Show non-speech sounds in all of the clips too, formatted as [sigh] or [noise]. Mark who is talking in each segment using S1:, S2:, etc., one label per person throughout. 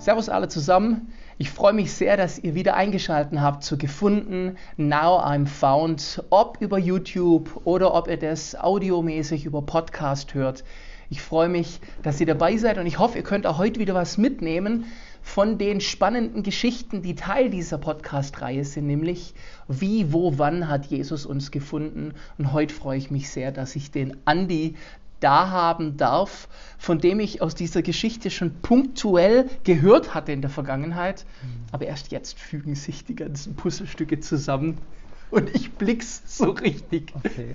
S1: Servus alle zusammen. Ich freue mich sehr, dass ihr wieder eingeschaltet habt zu Gefunden Now I'm Found, ob über YouTube oder ob ihr das audiomäßig über Podcast hört. Ich freue mich, dass ihr dabei seid und ich hoffe, ihr könnt auch heute wieder was mitnehmen von den spannenden Geschichten, die Teil dieser Podcast-Reihe sind, nämlich wie, wo, wann hat Jesus uns gefunden. Und heute freue ich mich sehr, dass ich den Andi da haben darf, von dem ich aus dieser Geschichte schon punktuell gehört hatte in der Vergangenheit. Mhm. Aber erst jetzt fügen sich die ganzen Puzzlestücke zusammen und ich blick's so richtig. Okay.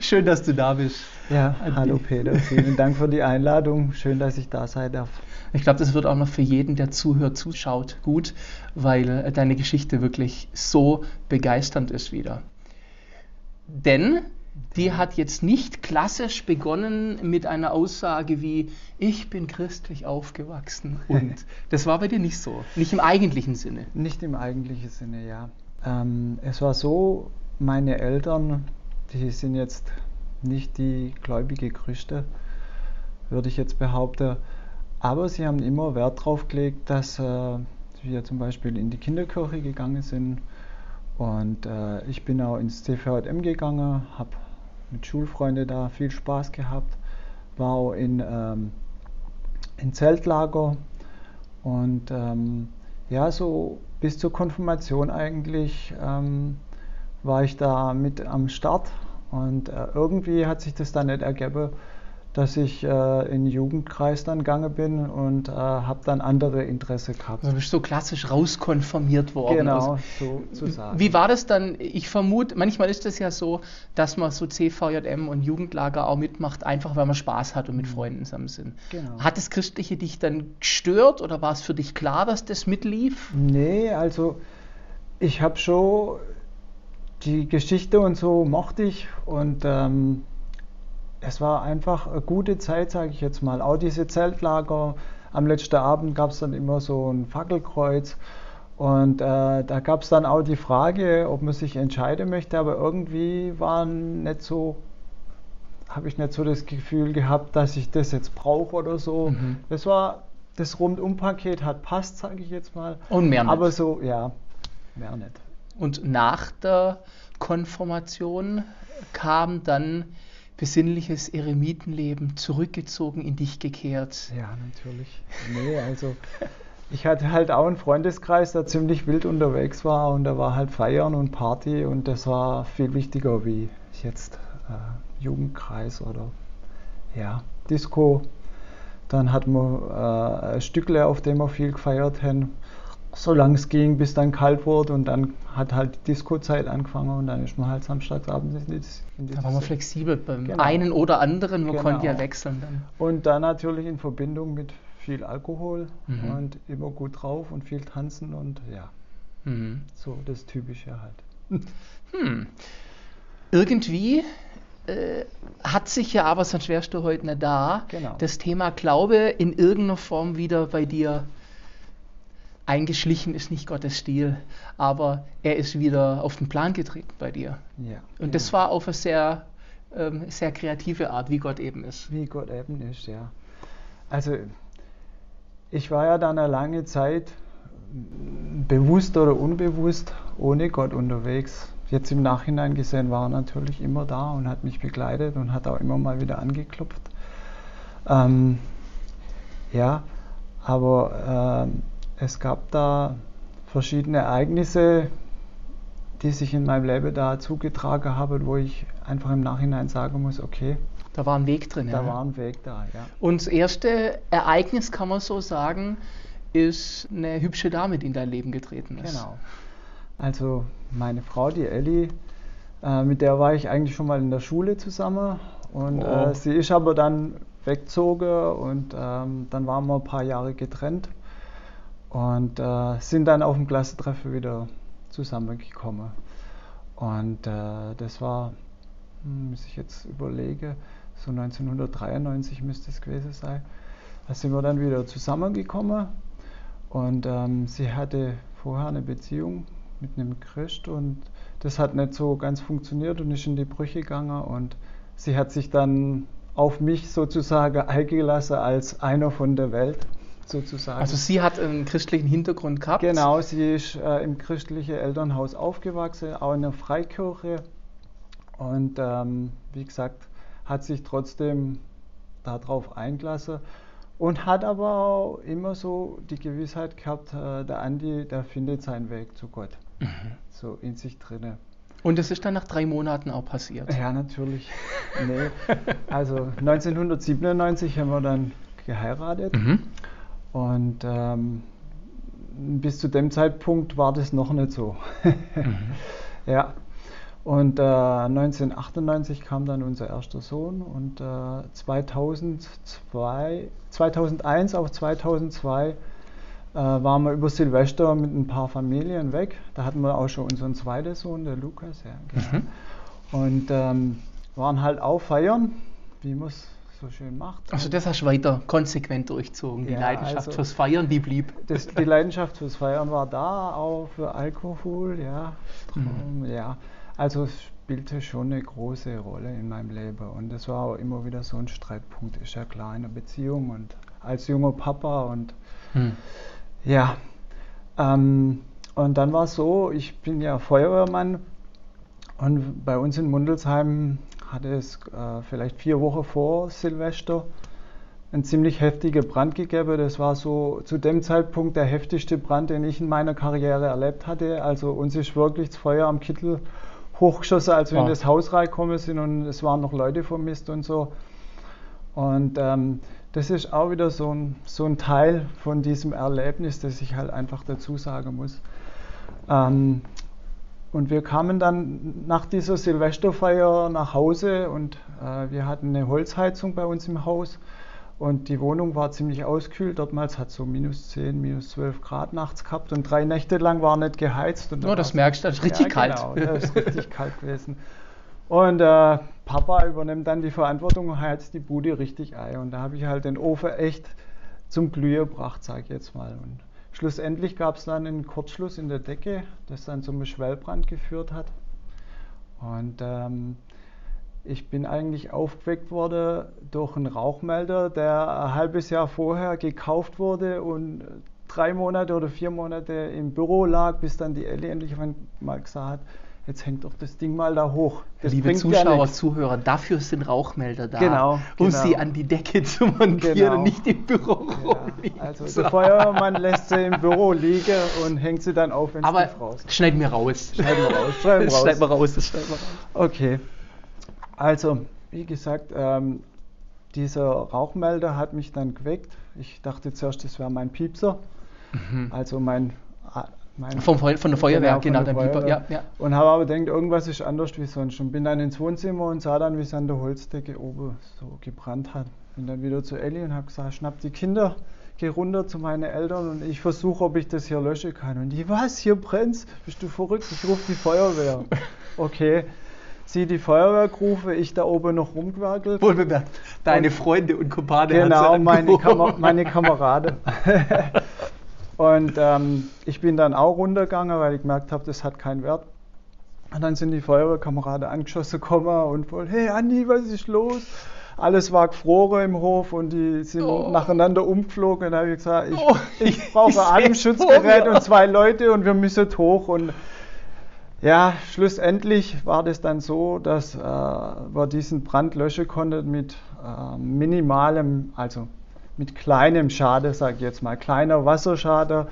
S1: Schön, dass du da bist.
S2: Ja, hallo Peter. Vielen Dank für die Einladung. Schön, dass ich da sein darf.
S1: Ich glaube, das wird auch noch für jeden, der zuhört, zuschaut, gut, weil deine Geschichte wirklich so begeisternd ist wieder. Denn die hat jetzt nicht klassisch begonnen mit einer Aussage wie, ich bin christlich aufgewachsen. [laughs] Und das war bei dir nicht so, nicht im eigentlichen Sinne.
S2: Nicht im eigentlichen Sinne, ja. Ähm, es war so, meine Eltern, die sind jetzt nicht die gläubige Christen, würde ich jetzt behaupten, aber sie haben immer Wert darauf gelegt, dass äh, wir zum Beispiel in die Kinderkirche gegangen sind. Und äh, ich bin auch ins CVM gegangen, habe mit Schulfreunden da viel Spaß gehabt, war auch in, ähm, in Zeltlager. Und ähm, ja, so bis zur Konfirmation eigentlich ähm, war ich da mit am Start. Und äh, irgendwie hat sich das dann nicht ergeben, dass ich äh, in Jugendkreis dann gegangen bin und äh, habe dann andere Interesse gehabt.
S1: Du bist so klassisch rauskonformiert worden.
S2: Genau, also, so zu sagen.
S1: Wie war das dann? Ich vermute, manchmal ist es ja so, dass man so CVJM und Jugendlager auch mitmacht, einfach weil man Spaß hat und mit mhm. Freunden zusammen sind. Genau. Hat das Christliche dich dann gestört oder war es für dich klar, dass das mitlief?
S2: Nee, also ich habe schon die Geschichte und so mochte ich und ähm, es war einfach eine gute Zeit, sage ich jetzt mal. Auch diese Zeltlager. Am letzten Abend gab es dann immer so ein Fackelkreuz. Und äh, da gab es dann auch die Frage, ob man sich entscheiden möchte, aber irgendwie war nicht so, habe ich nicht so das Gefühl gehabt, dass ich das jetzt brauche oder so. Mhm. Das war, das Rundumpaket hat passt, sage ich jetzt mal.
S1: Und mehr nicht.
S2: Aber so, ja, mehr nicht.
S1: Und nach der Konformation kam dann besinnliches Eremitenleben zurückgezogen, in dich gekehrt?
S2: Ja, natürlich. Nee, also ich hatte halt auch einen Freundeskreis, der ziemlich wild unterwegs war und da war halt Feiern und Party und das war viel wichtiger wie jetzt äh, Jugendkreis oder ja, Disco. Dann hatten wir äh, Stückle, auf dem wir viel gefeiert haben solange es ging, bis dann kalt wurde und dann hat halt die Disco-Zeit angefangen und dann ist man halt samstagsabends in die,
S1: in die Da war man flexibel beim genau. einen oder anderen, man genau. konnte ja wechseln dann.
S2: Und dann natürlich in Verbindung mit viel Alkohol mhm. und immer gut drauf und viel tanzen und ja, mhm. so das Typische halt. [laughs]
S1: Hm. Irgendwie äh, hat sich ja aber, sonst wärst du heute nicht da, genau. das Thema Glaube in irgendeiner Form wieder bei dir eingeschlichen ist nicht Gottes Stil, aber er ist wieder auf den Plan getreten bei dir. Ja, und das war auf eine sehr, ähm, sehr kreative Art, wie Gott eben ist.
S2: Wie Gott eben ist, ja. Also ich war ja dann eine lange Zeit bewusst oder unbewusst ohne Gott unterwegs. Jetzt im Nachhinein gesehen war er natürlich immer da und hat mich begleitet und hat auch immer mal wieder angeklopft. Ähm, ja, aber ähm, es gab da verschiedene Ereignisse, die sich in meinem Leben da zugetragen haben, wo ich einfach im Nachhinein sagen muss, okay.
S1: Da war ein Weg drin.
S2: Da ja. war ein Weg da, ja.
S1: Und das erste Ereignis, kann man so sagen, ist eine hübsche Dame, die in dein Leben getreten ist.
S2: Genau. Also meine Frau, die Ellie, äh, mit der war ich eigentlich schon mal in der Schule zusammen. Und oh. äh, sie ist aber dann weggezogen und ähm, dann waren wir ein paar Jahre getrennt. Und äh, sind dann auf dem Klassentreffen wieder zusammengekommen. Und äh, das war, hm, muss ich jetzt überlege, so 1993 müsste es gewesen sein. Da sind wir dann wieder zusammengekommen. Und ähm, sie hatte vorher eine Beziehung mit einem Christ und das hat nicht so ganz funktioniert und ist in die Brüche gegangen. Und sie hat sich dann auf mich sozusagen [laughs] eingelassen als einer von der Welt. Sozusagen.
S1: Also sie hat einen christlichen Hintergrund gehabt?
S2: Genau, sie ist äh, im christlichen Elternhaus aufgewachsen, auch in der Freikirche. Und ähm, wie gesagt, hat sich trotzdem darauf eingelassen und hat aber auch immer so die Gewissheit gehabt, äh, der Andi, der findet seinen Weg zu Gott. Mhm. So in sich drinne.
S1: Und das ist dann nach drei Monaten auch passiert?
S2: Ja, natürlich. [laughs] nee. Also [laughs] 1997 haben wir dann geheiratet. Mhm. Und ähm, bis zu dem Zeitpunkt war das noch nicht so. mhm. [laughs] Ja. Und äh, 1998 kam dann unser erster Sohn und äh, 2002, 2001 auf 2002 äh, waren wir über Silvester mit ein paar Familien weg. Da hatten wir auch schon unseren zweiten Sohn, der Lukas. Ja, genau. mhm. Und ähm, waren halt auch feiern, wie es so schön macht.
S1: Also das hast du weiter konsequent durchzogen. Die ja, Leidenschaft also fürs Feiern, die blieb.
S2: Das, die Leidenschaft fürs Feiern war da, auch für Alkohol, ja. Mhm. ja. Also es spielte schon eine große Rolle in meinem Leben und das war auch immer wieder so ein Streitpunkt. Ist ja klar in einer Beziehung und als junger Papa und hm. ja. Ähm, und dann war es so, ich bin ja Feuerwehrmann und bei uns in Mundelsheim hatte es äh, vielleicht vier Wochen vor Silvester einen ziemlich heftigen Brand gegeben. Das war so zu dem Zeitpunkt der heftigste Brand, den ich in meiner Karriere erlebt hatte. Also uns ist wirklich das Feuer am Kittel hochgeschossen, als wir ja. in das Haus reingekommen sind und es waren noch Leute vermisst und so. Und ähm, das ist auch wieder so ein, so ein Teil von diesem Erlebnis, das ich halt einfach dazu sagen muss. Ähm, und wir kamen dann nach dieser Silvesterfeier nach Hause und äh, wir hatten eine Holzheizung bei uns im Haus. Und die Wohnung war ziemlich auskühlt. Dortmals hat so minus 10, minus 12 Grad nachts gehabt und drei Nächte lang war nicht geheizt. Und
S1: oh, das merkst du, das ist richtig ja, kalt.
S2: Genau, das ist richtig kalt gewesen. Und äh, Papa übernimmt dann die Verantwortung und heizt die Bude richtig ein. Und da habe ich halt den Ofen echt zum Glühen gebracht, sage ich jetzt mal. Und schlussendlich gab es dann einen Kurzschluss in der Decke, das dann zum Schwellbrand geführt hat. Und ähm, ich bin eigentlich aufgeweckt worden durch einen Rauchmelder, der ein halbes Jahr vorher gekauft wurde und drei Monate oder vier Monate im Büro lag, bis dann die Ellie endlich mal gesagt hat, jetzt hängt doch das Ding mal da hoch.
S1: Das Liebe Zuschauer, ja Zuhörer, dafür sind Rauchmelder da,
S2: genau,
S1: um
S2: genau.
S1: sie an die Decke zu montieren genau. und nicht im Büro
S2: ja, Also der Feuerwehrmann lässt sie im Büro liegen und hängt sie dann auf, wenn
S1: es raus. Schneiden wir raus.
S2: Schneiden wir raus.
S1: Schneiden wir raus. [laughs] Schneiden wir raus. Schneiden wir raus.
S2: Okay. Also, wie gesagt, ähm, dieser Rauchmelder hat mich dann geweckt. Ich dachte zuerst, das wäre mein Piepser. Mhm. Also mein,
S1: mein Vom, von der Feuerwehr, genau,
S2: genau der Pieper. Ja, ja. Und habe aber gedacht, irgendwas ist anders wie sonst. Und bin dann ins Wohnzimmer und sah dann, wie es an der Holzdecke oben so gebrannt hat. Bin dann wieder zu Ellie und habe gesagt, schnapp die Kinder, geh runter zu meinen Eltern und ich versuche, ob ich das hier löschen kann. Und die, was, hier brennt Bist du verrückt? Ich rufe die Feuerwehr. [laughs] Okay sie die Feuerwehr gerufen, ich da oben noch rumgewerkelt.
S1: Wohlbemerkt, deine und, Freunde und Kumpane.
S2: Genau, meine, Kamer meine Kameraden. [laughs] und ähm, ich bin dann auch runtergegangen, weil ich gemerkt habe, das hat keinen Wert. Und dann sind die Feuerwehrkameraden angeschossen gekommen und voll, hey Andi, was ist los? Alles war gefroren im Hof und die sind oh. nacheinander umgeflogen. Und dann habe ich gesagt, ich, oh, ich brauche [laughs] ein Atemschutzgerät und zwei Leute und wir müssen hoch. Und ja, schlussendlich war das dann so, dass äh, wir diesen Brand löschen konnten mit äh, minimalem, also mit kleinem Schade, sage ich jetzt mal, kleiner Wasserschade.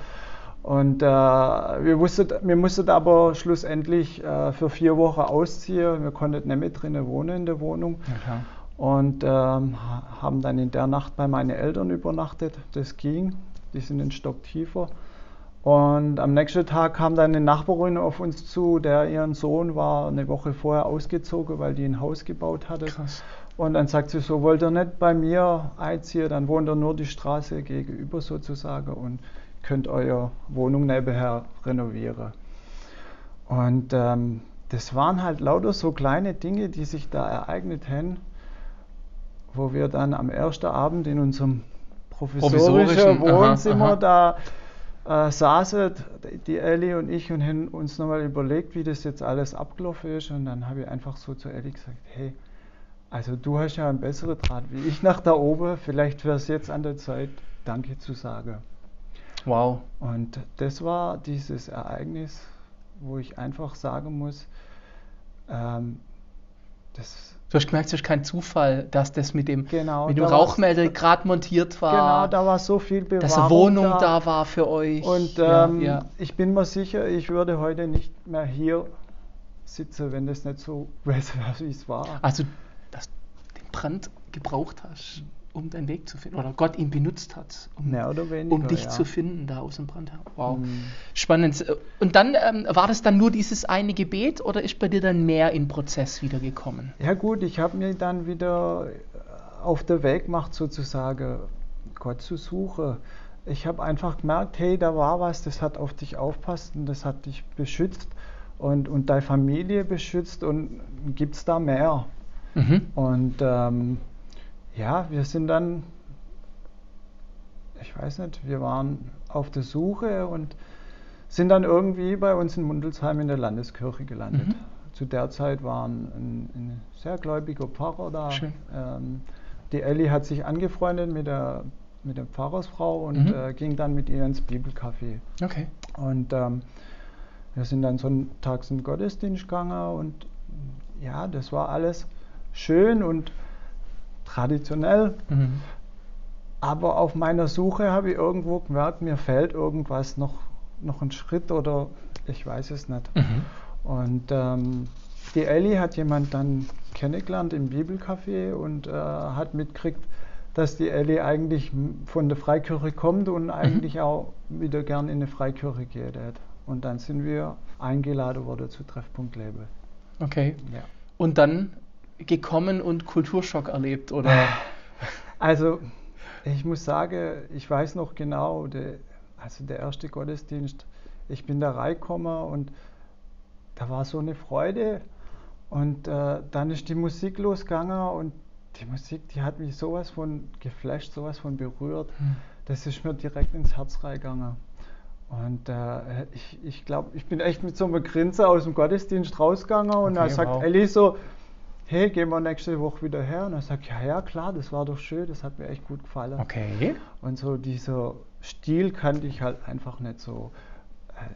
S2: Und äh, wir, wussten, wir mussten aber schlussendlich äh, für vier Wochen ausziehen. Wir konnten nicht mehr drinnen wohnen in der Wohnung. Okay. Und ähm, haben dann in der Nacht bei meinen Eltern übernachtet. Das ging. Die sind einen Stock tiefer. Und am nächsten Tag kam dann eine Nachbarin auf uns zu, der ihren Sohn war eine Woche vorher ausgezogen, weil die ein Haus gebaut hatte. Krass. Und dann sagt sie so, wollt ihr nicht bei mir einziehen, dann wohnt ihr nur die Straße gegenüber sozusagen und könnt eure Wohnung nebenher renovieren. Und ähm, das waren halt lauter so kleine Dinge, die sich da ereignet haben, wo wir dann am ersten Abend in unserem provisorischen Wohnzimmer aha, aha. da äh, saßen die Ellie und ich und haben uns nochmal überlegt, wie das jetzt alles abgelaufen ist. Und dann habe ich einfach so zu Ellie gesagt, hey, also du hast ja einen besseren Draht wie ich nach da oben, vielleicht wäre es jetzt an der Zeit, Danke zu sagen.
S1: Wow.
S2: Und das war dieses Ereignis, wo ich einfach sagen muss, ähm, das
S1: Du hast gemerkt, es ist kein Zufall, dass das mit dem,
S2: Genau,
S1: mit dem
S2: da
S1: Rauchmelder gerade montiert war.
S2: Genau, da war so viel Bewahrung
S1: dass eine Wohnung da, war für euch.
S2: Und
S1: Ja,
S2: ähm,
S1: ja.
S2: ich bin mir sicher, ich würde heute nicht mehr hier sitzen, wenn das nicht so [laughs] wäre, wie es war.
S1: Also, dass du den Brand gebraucht hast, um deinen Weg zu finden. Oder Gott ihn benutzt hat, um,
S2: weniger.
S1: um dich
S2: ja.
S1: zu finden da aus dem Brand. her. Wow.
S2: Mhm.
S1: Spannend. Und dann ähm, war das dann nur dieses eine Gebet oder ist bei dir dann mehr in Prozess wieder gekommen?
S2: Ja gut, ich habe mir dann wieder auf der Weg gemacht, sozusagen Gott zu suchen. Ich habe einfach gemerkt, hey, da war was, das hat auf dich aufpasst und das hat dich beschützt und, und deine Familie beschützt und gibt es da mehr?
S1: Mhm.
S2: Und ähm, ja, wir sind dann, ich weiß nicht, wir waren auf der Suche und sind dann irgendwie bei uns in Mundelsheim in der Landeskirche gelandet.
S1: Mhm.
S2: Zu der Zeit war ein, ein, sehr gläubiger Pfarrer da. Ähm, die Elli hat sich angefreundet mit der, mit der Pfarrersfrau und
S1: Mhm.
S2: äh, ging dann mit ihr ins Bibelcafé.
S1: Okay.
S2: Und ähm, wir sind dann sonntags in den Gottesdienst gegangen und ja, das war alles schön und traditionell.
S1: Mhm.
S2: Aber auf meiner Suche habe ich irgendwo gemerkt, mir fehlt irgendwas noch, noch ein Schritt oder ich weiß es nicht.
S1: Mhm.
S2: Und ähm, die Ellie hat jemand dann kennengelernt im Bibelcafé und äh, hat mitgekriegt, dass die Ellie eigentlich von der Freikirche kommt und eigentlich auch wieder gern in eine Freikirche geht. Und dann sind wir eingeladen worden zu Treffpunkt Lebe.
S1: Okay.
S2: Ja.
S1: Und dann gekommen und Kulturschock erlebt oder? [laughs]
S2: Also, ich muss sagen, ich weiß noch genau, der, also der erste Gottesdienst, ich bin da reingekommen und da war so eine Freude und äh, dann ist die Musik losgegangen und die Musik, die hat mich sowas von geflasht, sowas von berührt.
S1: Hm.
S2: Das ist mir direkt ins Herz reingegangen. Und äh, ich, ich glaube, ich bin echt mit so einer Grinse aus dem Gottesdienst rausgegangen und
S1: Okay,
S2: da sagt
S1: wow.
S2: Elli so, hey, gehen wir nächste Woche wieder her? Und er sagt, ja, ja, klar, das war doch schön, das hat mir echt gut gefallen.
S1: Okay.
S2: Und so dieser Stil kannte ich halt einfach nicht so. Äh,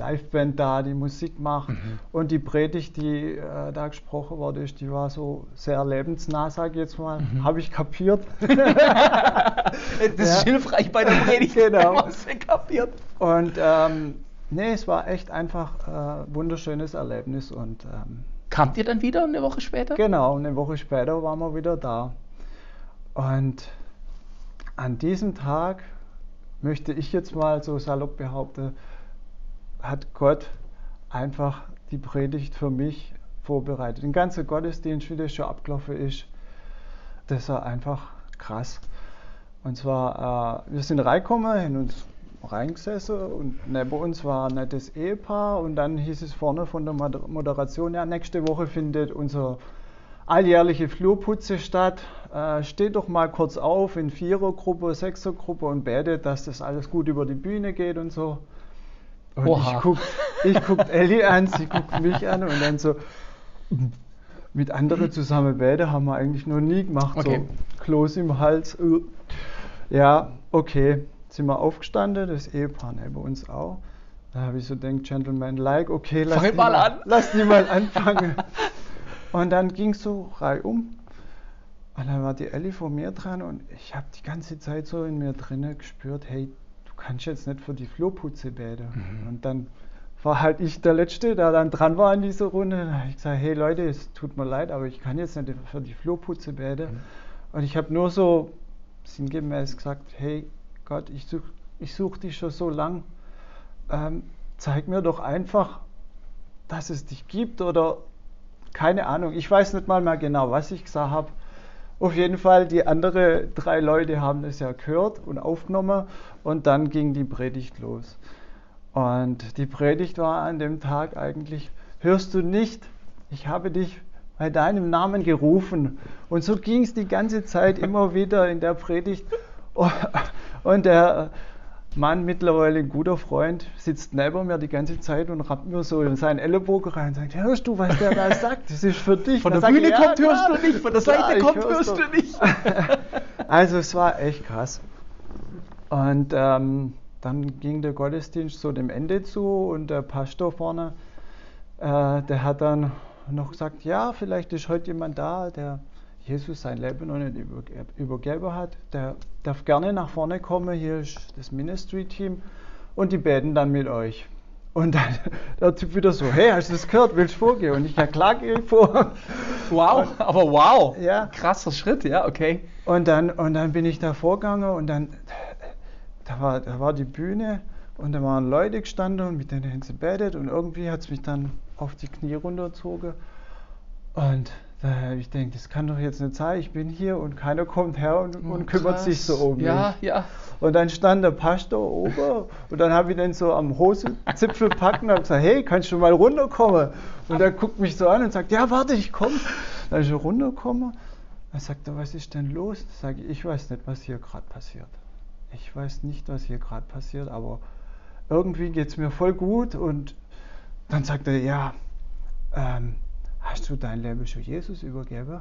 S2: Liveband da, die Musik macht
S1: Mhm.
S2: und die Predigt, die äh, da gesprochen wurde, ist, die war so sehr lebensnah, sag ich jetzt mal.
S1: Mhm.
S2: Habe ich kapiert. [laughs]
S1: Das ist
S2: Ja.
S1: hilfreich bei der Predigt,
S2: Genau. [laughs]
S1: wenn kapiert.
S2: Und ähm, nee, es war echt einfach äh, wunderschönes Erlebnis und ähm,
S1: Kamt ihr dann wieder eine Woche später?
S2: Genau, eine Woche später waren wir wieder da. Und an diesem Tag möchte ich jetzt mal so salopp behaupten, hat Gott einfach die Predigt für mich vorbereitet. Den ganzen Gottesdienst, wie das schon abgelaufen ist, das war einfach krass. Und zwar, äh, wir sind reingekommen, haben uns reingesessen und neben uns war ein nettes Ehepaar und dann hieß es vorne von der Moder- Moderation, ja, nächste Woche findet unser alljährliche Flurputze statt. Äh, steht doch mal kurz auf in Vierergruppe, Sechsergruppe und betet, dass das alles gut über die Bühne geht und so. Und
S1: Oha.
S2: ich guck, ich guck [laughs] Ellie an, sie guckt mich an und dann so mit anderen zusammen beten haben wir eigentlich noch nie gemacht.
S1: Okay.
S2: So Kloß im Hals. äh. Ja, okay. Sind wir aufgestanden, das Ehepaar neben uns auch. Da habe ich so gedacht, Gentleman-like, okay, lass
S1: Fang
S2: die
S1: mal an.
S2: Lass die mal [laughs] anfangen. und dann ging es so reihum. Und dann war die Ellie vor mir dran und ich habe die ganze Zeit so in mir drinnen gespürt, hey, du kannst jetzt nicht für die Flurputze beten.
S1: Mhm.
S2: Und dann war halt ich der Letzte, der dann dran war in dieser Runde. Dann habe ich gesagt, hey Leute, es tut mir leid, aber ich kann jetzt nicht für die Flurputze beten.
S1: Mhm.
S2: Und ich habe nur so sinngemäß gesagt, hey Gott, ich suche ich such dich schon so lang. Ähm, zeig mir doch einfach, dass es dich gibt oder keine Ahnung. Ich weiß nicht mal mehr genau, was ich gesagt habe. Auf jeden Fall, die anderen drei Leute haben es ja gehört und aufgenommen und dann ging die Predigt los. Und die Predigt war an dem Tag eigentlich, hörst du nicht, ich habe dich bei deinem Namen gerufen. Und so ging es die ganze Zeit immer wieder in der Predigt. Und der Mann, mittlerweile ein guter Freund, sitzt neben mir die ganze Zeit und rappt mir so in seinen Ellenbogen rein und sagt, hörst du, was der da sagt? Das ist für dich.
S1: Von der
S2: sag ich,
S1: Bühne
S2: "Ja,
S1: kommt, hörst
S2: klar,
S1: du nicht, von der
S2: klar,
S1: Seite kommt,
S2: hör's
S1: hörst
S2: doch."
S1: du nicht. [laughs]
S2: Also es war echt krass. Und ähm, dann ging der Gottesdienst so dem Ende zu und der Pastor vorne, äh, der hat dann noch gesagt, ja, vielleicht ist heute jemand da, der Jesus sein Leben noch nicht übergeben hat. Der darf gerne nach vorne kommen, hier ist das Ministry-Team und die beten dann mit euch. Und dann [laughs] der Typ wieder so, hey, hast du das gehört, willst du vorgehen? Und ich, ja klar, gehe ich vor.
S1: Wow, und, aber wow,
S2: ja.
S1: krasser Schritt, ja, okay.
S2: Und dann, und dann bin ich da vorgegangen und dann, da war, da war die Bühne und da waren Leute gestanden und mit denen haben sie betet und irgendwie hat es mich dann auf die Knie runtergezogen. Und da ich denke, das kann doch jetzt nicht sein, ich bin hier und keiner kommt her und, oh, und kümmert sich so um mich.
S1: Ja, ja.
S2: Und dann stand der Pastor oben und dann habe ich den so am Hosenzipfel packen und habe gesagt, hey, kannst du mal runterkommen? Und er guckt mich so an und sagt, ja, warte, ich komme. Dann ist er runtergekommen. Dann sagt er, was ist denn los? Sage ich, ich weiß nicht, was hier gerade passiert. Ich weiß nicht, was hier gerade passiert, aber irgendwie geht es mir voll gut. Und dann sagt er, ja, ähm, hast du dein Leben schon Jesus übergeben?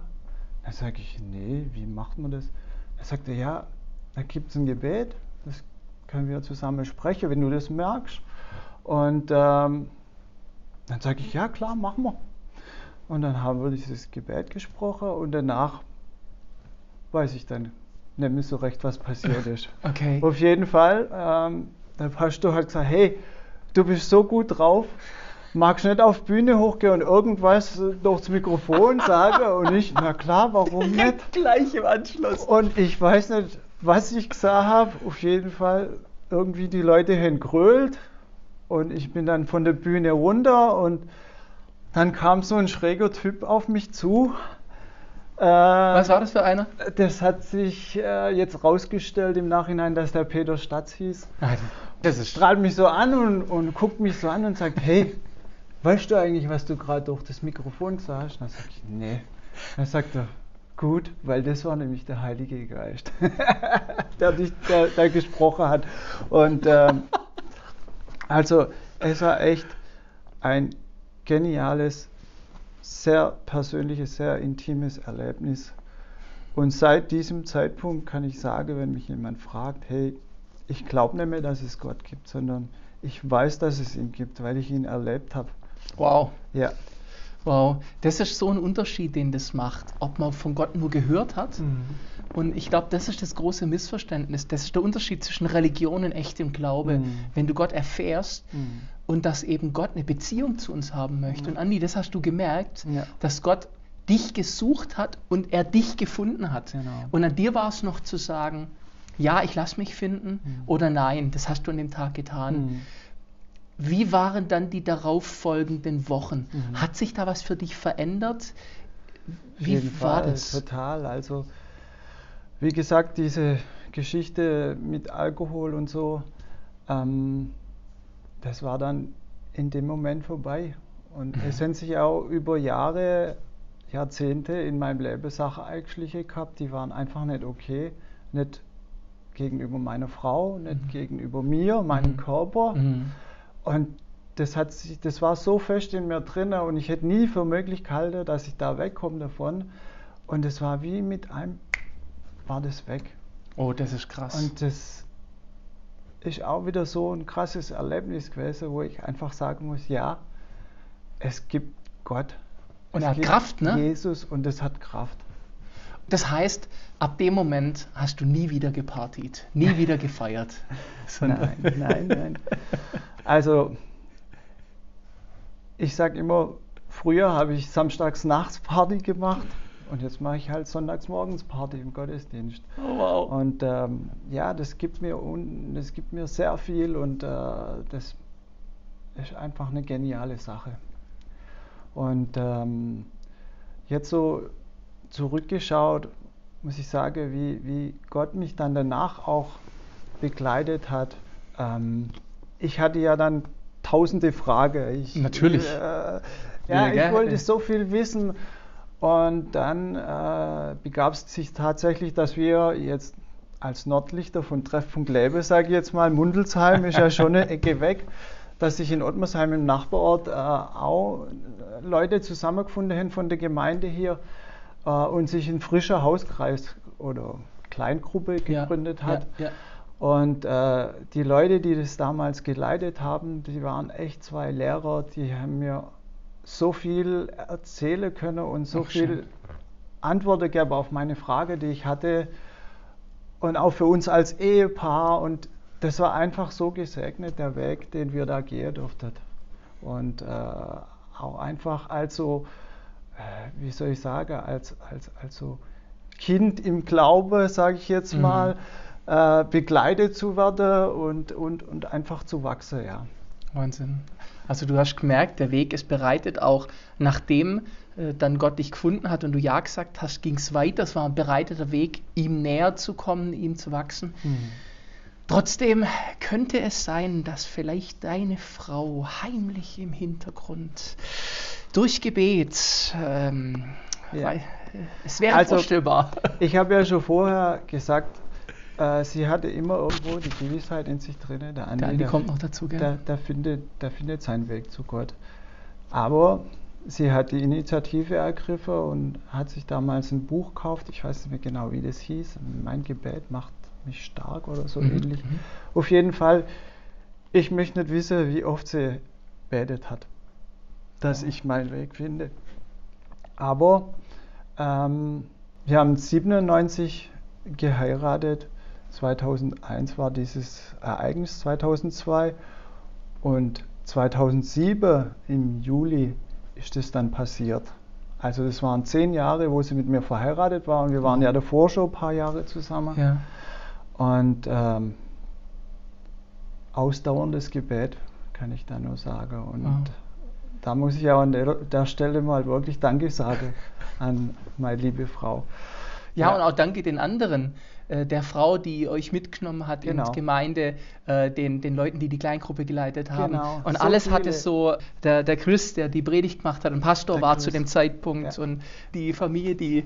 S2: Dann sage ich, nee, wie macht man das? Dann sagt er, ja, da gibt es ein Gebet, das können wir zusammen sprechen, wenn du das merkst. Und ähm, dann sage ich, ja klar, machen wir. Und dann haben wir dieses Gebet gesprochen und danach weiß ich dann nicht mehr so recht, was passiert ist. [laughs]
S1: Okay.
S2: Auf jeden Fall, ähm, der Pastor hat gesagt, hey, du bist so gut drauf, magst nicht auf Bühne hochgehen und irgendwas durchs Mikrofon sagen? Und ich, na klar, warum [laughs] nicht?
S1: Gleich im Anschluss.
S2: Und ich weiß nicht, was ich gesagt habe. Auf jeden Fall irgendwie die Leute haben grölt und ich bin dann von der Bühne runter und dann kam so ein schräger Typ auf mich zu.
S1: Äh, was war das für einer?
S2: Das hat sich äh, jetzt rausgestellt im Nachhinein, dass der Peter Statz hieß. Das ist strahlt mich so an und, und guckt mich so an und sagt, hey, weißt du eigentlich, was du gerade durch das Mikrofon gesagt hast? Dann sage ich, nee. Dann sagt er, gut, weil das war nämlich der Heilige Geist, [laughs] der, dich, der, der, gesprochen hat. Und ähm, also es war echt ein geniales, sehr persönliches, sehr intimes Erlebnis. Und seit diesem Zeitpunkt kann ich sagen, wenn mich jemand fragt, hey, ich glaube nicht mehr, dass es Gott gibt, sondern ich weiß, dass es ihn gibt, weil ich ihn erlebt habe.
S1: Wow.
S2: Ja.
S1: Wow, das ist so ein Unterschied, den das macht, ob man von Gott nur gehört hat. Mhm. Und ich glaube, das ist das große Missverständnis. Das ist der Unterschied zwischen Religion und echtem Glaube. Mhm. Wenn du Gott erfährst mhm. und dass eben Gott eine Beziehung zu uns haben möchte. Und Andi, das hast du gemerkt, ja. dass Gott dich gesucht hat und er dich gefunden hat. Genau. Und an dir war es noch zu sagen, ja, ich lasse mich finden mhm. oder nein, das hast du an dem Tag getan. Mhm. Wie waren dann die darauffolgenden Wochen? Mhm. Hat sich da was für dich verändert?
S2: Wie war Fall, das? Total. Also, wie gesagt, diese Geschichte mit Alkohol und so, ähm, das war dann in dem Moment vorbei. Und mhm. es sind sich auch über Jahre, Jahrzehnte in meinem Leben Sachen eingeschlichen gehabt, die waren einfach nicht okay. Nicht gegenüber meiner Frau, nicht mhm. gegenüber mir, meinem mhm. Körper. Und das, hat sich, das war so fest in mir drin und ich hätte nie für möglich gehalten, dass ich da wegkomme davon. Und es war wie mit einem, war das weg.
S1: Oh, das ist krass.
S2: Und das ist auch wieder so ein krasses Erlebnis gewesen, wo ich einfach sagen muss, ja, es gibt Gott.
S1: Und er hat Kraft, ne?
S2: Jesus und es hat Kraft.
S1: Das heißt, ab dem Moment hast du nie wieder gepartied, nie [laughs] wieder gefeiert.
S2: nein, nein, nein. [laughs] Also, ich sage immer, früher habe ich samstags nachts Party gemacht und jetzt mache ich halt sonntags morgens Party im Gottesdienst.
S1: Oh, wow.
S2: Und ähm, ja, das gibt, mir un, das gibt mir sehr viel und äh, das ist einfach eine geniale Sache. Und ähm, jetzt so zurückgeschaut, muss ich sagen, wie, wie Gott mich dann danach auch begleitet hat. Ähm, ich hatte ja dann tausende Fragen. Ich,
S1: Natürlich.
S2: Äh, ja, ich wollte so viel wissen. Und dann äh, begab es sich tatsächlich, dass wir jetzt als Nordlichter von Treffpunkt Lebe, sage ich jetzt mal, Mundelsheim ist ja schon eine [laughs] Ecke weg, dass sich in Ottmersheim im Nachbarort äh, auch Leute zusammengefunden haben von der Gemeinde hier äh, und sich ein frischer Hauskreis oder Kleingruppe gegründet ja, hat. Ja, ja. Und äh, die Leute, die das damals geleitet haben, die waren echt zwei Lehrer, die haben mir so viel erzählen können und so Ach, viel schön. Antworten gegeben auf meine Frage, die ich hatte. Und auch für uns als Ehepaar. Und das war einfach so gesegnet, der Weg, den wir da gehen durften. Und äh, auch einfach also, äh, wie soll ich sagen, als, als, also Kind im Glaube, sage ich jetzt mhm. Äh, begleitet zu werden und, und, und einfach zu wachsen, ja.
S1: Wahnsinn. Also du hast gemerkt, der Weg ist bereitet, auch nachdem äh, dann Gott dich gefunden hat und du Ja gesagt hast, ging es weiter. Es war ein bereiteter Weg, ihm näher zu kommen, ihm zu wachsen. Mhm. Trotzdem könnte es sein, dass vielleicht deine Frau heimlich im Hintergrund durch Gebet, ähm, ja. weil, äh, es wäre also, vorstellbar.
S2: Ich habe ja schon vorher gesagt, äh, sie hatte immer irgendwo die Gewissheit in sich drin.
S1: Der Andi, der Andi kommt noch dazu,
S2: gell? Der, der, findet, der findet seinen Weg zu Gott. Aber sie hat die Initiative ergriffen und hat sich damals ein Buch gekauft. Ich weiß nicht mehr genau, wie das hieß. Mein Gebet macht mich stark oder so mhm. ähnlich. Mhm. Auf jeden Fall, ich möchte nicht wissen, wie oft sie betet hat, dass ja. ich meinen Weg finde. Aber ähm, wir haben 97 geheiratet 2001 war dieses Ereignis 2002 und 2007 im Juli ist das dann passiert. Also das waren zehn Jahre, wo sie mit mir verheiratet war und wir waren ja davor schon ein paar Jahre zusammen. Ja. Und ähm, ausdauerndes Gebet, kann ich da nur sagen. Und wow. da muss ich auch an der, der Stelle mal wirklich Danke sagen an meine liebe Frau.
S1: Ja, ja, und auch danke den anderen, äh, der Frau, die euch mitgenommen hat genau. in die Gemeinde, äh, den, den Leuten, die die Kleingruppe geleitet haben. Genau. Und so alles viele. hat es so, der, der Chris, der die Predigt gemacht hat, ein Pastor der war Chris. zu dem Zeitpunkt ja. und die Familie, die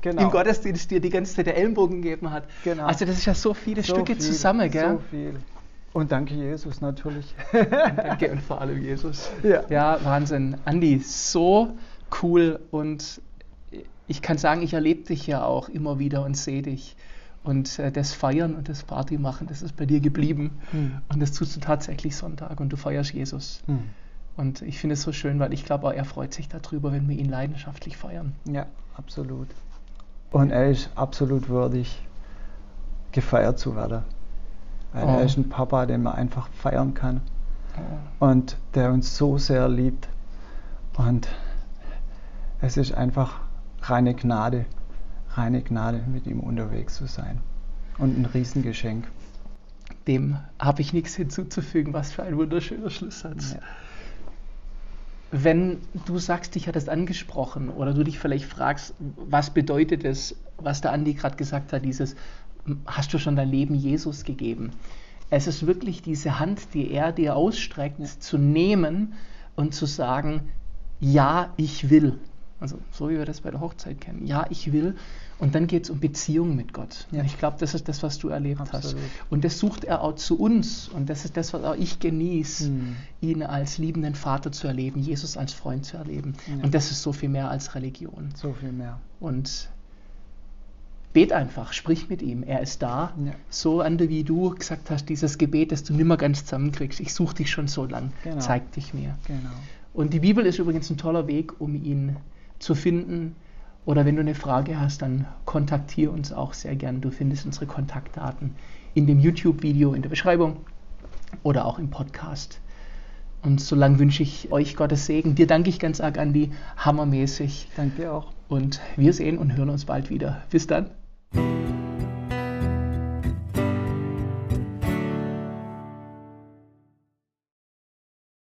S1: genau. im Gottesdienst dir die ganze Zeit der Ellenbogen gegeben hat. Genau. Also das ist ja so viele so Stücke viel, zusammen, gell? So viel.
S2: Und danke Jesus natürlich. [laughs]
S1: danke und vor allem Jesus. Ja. ja, Wahnsinn. Andi, so cool und ich kann sagen, ich erlebe dich ja auch immer wieder und sehe dich. Und äh, das Feiern und das Party machen, das ist bei dir geblieben. Mhm. Und das tust du tatsächlich Sonntag und du feierst Jesus. Mhm. Und ich finde es so schön, weil ich glaube, er freut sich darüber, wenn wir ihn leidenschaftlich feiern.
S2: Ja, absolut. Und er ist absolut würdig, gefeiert zu werden. Weil oh. er ist ein Papa, den man einfach feiern kann. Oh. Und der uns so sehr liebt. Und es ist einfach reine Gnade, reine Gnade, mit ihm unterwegs zu sein. Und ein Riesengeschenk.
S1: Dem habe ich nichts hinzuzufügen. Was für ein wunderschöner Schlusssatz. Ja. Wenn du sagst, dich hat das angesprochen oder du dich vielleicht fragst, was bedeutet es, was der Andi gerade gesagt hat, dieses, hast du schon dein Leben Jesus gegeben? Es ist wirklich diese Hand, die er dir ausstreckt, zu nehmen und zu sagen, ja, ich will. Also so wie wir das bei der Hochzeit kennen. Ja, ich will. Und dann geht es um Beziehung mit Gott. Ja. Ich glaube, das ist das, was du erlebt Absolut. hast. Und das sucht er auch zu uns. Und das ist das, was auch ich genieße, mhm. ihn als liebenden Vater zu erleben, Jesus als Freund zu erleben. Ja. Und das ist so viel mehr als Religion.
S2: So viel mehr.
S1: Und bet einfach, sprich mit ihm. Er ist da. Ja. So, Ande, wie du gesagt hast, dieses Gebet, das du nimmer ganz zusammenkriegst. Ich suche dich schon so lang. Genau. Zeig dich mir. Genau. Und die Bibel ist übrigens ein toller Weg, um ihn zu zu finden. Oder wenn du eine Frage hast, dann kontaktiere uns auch sehr gern. Du findest unsere Kontaktdaten in dem YouTube-Video in der Beschreibung oder auch im Podcast. Und solange wünsche ich euch Gottes Segen. Dir danke ich ganz arg, Andi. Hammermäßig.
S2: Danke auch.
S1: Und wir sehen und hören uns bald wieder. Bis dann.